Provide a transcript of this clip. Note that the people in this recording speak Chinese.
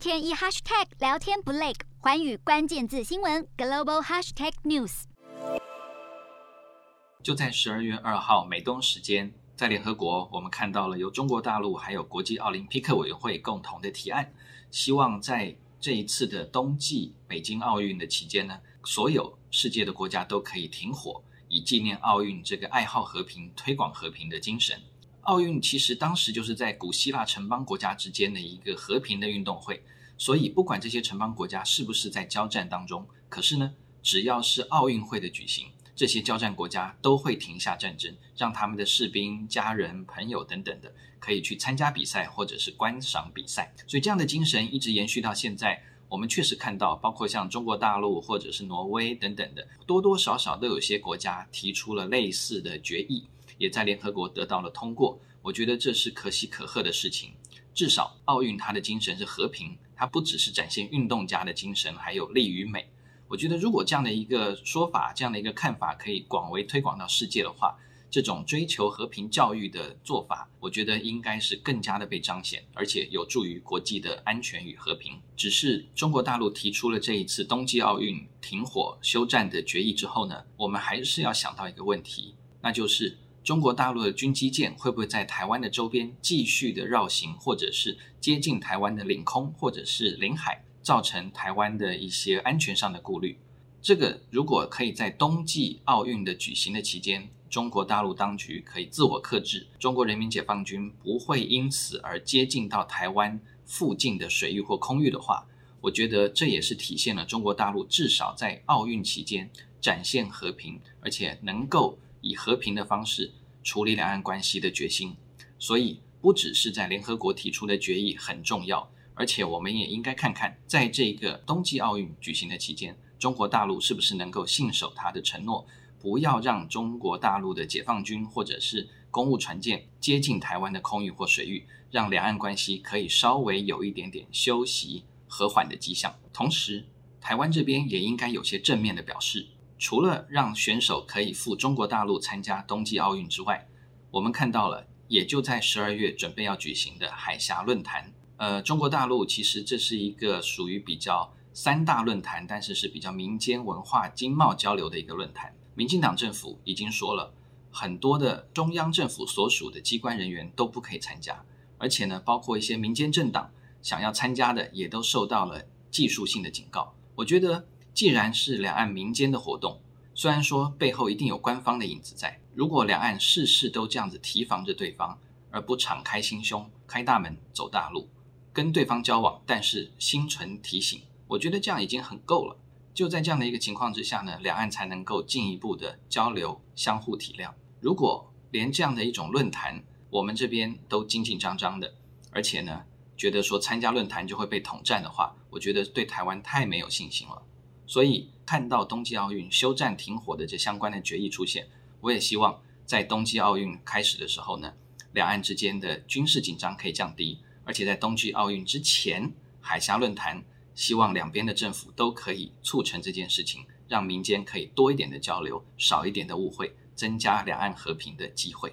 天一 hashtag 聊天不累，环宇关键字新闻 global hashtag news。就在十二月二号美东时间，在联合国，我们看到了由中国大陆还有国际奥林匹克委员会共同的提案，希望在这一次的冬季北京奥运的期间呢，所有世界的国家都可以停火，以纪念奥运这个爱好和平、推广和平的精神。奥运其实当时就是在古希腊城邦国家之间的一个和平的运动会，所以不管这些城邦国家是不是在交战当中，可是呢，只要是奥运会的举行，这些交战国家都会停下战争，让他们的士兵、家人、朋友等等的可以去参加比赛或者是观赏比赛。所以这样的精神一直延续到现在。我们确实看到，包括像中国大陆或者是挪威等等的，多多少少都有些国家提出了类似的决议。也在联合国得到了通过，我觉得这是可喜可贺的事情。至少奥运它的精神是和平，它不只是展现运动家的精神，还有力与美。我觉得如果这样的一个说法，这样的一个看法可以广为推广到世界的话，这种追求和平教育的做法，我觉得应该是更加的被彰显，而且有助于国际的安全与和平。只是中国大陆提出了这一次冬季奥运停火休战的决议之后呢，我们还是要想到一个问题，那就是。中国大陆的军机舰会不会在台湾的周边继续的绕行，或者是接近台湾的领空或者是领海，造成台湾的一些安全上的顾虑？这个如果可以在冬季奥运的举行的期间，中国大陆当局可以自我克制，中国人民解放军不会因此而接近到台湾附近的水域或空域的话，我觉得这也是体现了中国大陆至少在奥运期间展现和平，而且能够。以和平的方式处理两岸关系的决心，所以不只是在联合国提出的决议很重要，而且我们也应该看看，在这个冬季奥运举行的期间，中国大陆是不是能够信守他的承诺，不要让中国大陆的解放军或者是公务船舰接近台湾的空域或水域，让两岸关系可以稍微有一点点休息和缓的迹象。同时，台湾这边也应该有些正面的表示。除了让选手可以赴中国大陆参加冬季奥运之外，我们看到了，也就在十二月准备要举行的海峡论坛。呃，中国大陆其实这是一个属于比较三大论坛，但是是比较民间文化经贸交流的一个论坛。民进党政府已经说了，很多的中央政府所属的机关人员都不可以参加，而且呢，包括一些民间政党想要参加的，也都受到了技术性的警告。我觉得。既然是两岸民间的活动，虽然说背后一定有官方的影子在，如果两岸事事都这样子提防着对方，而不敞开心胸、开大门走大路，跟对方交往，但是心存提醒，我觉得这样已经很够了。就在这样的一个情况之下呢，两岸才能够进一步的交流、相互体谅。如果连这样的一种论坛，我们这边都紧紧张张的，而且呢，觉得说参加论坛就会被统战的话，我觉得对台湾太没有信心了。所以看到冬季奥运休战停火的这相关的决议出现，我也希望在冬季奥运开始的时候呢，两岸之间的军事紧张可以降低，而且在冬季奥运之前海峡论坛，希望两边的政府都可以促成这件事情，让民间可以多一点的交流，少一点的误会，增加两岸和平的机会。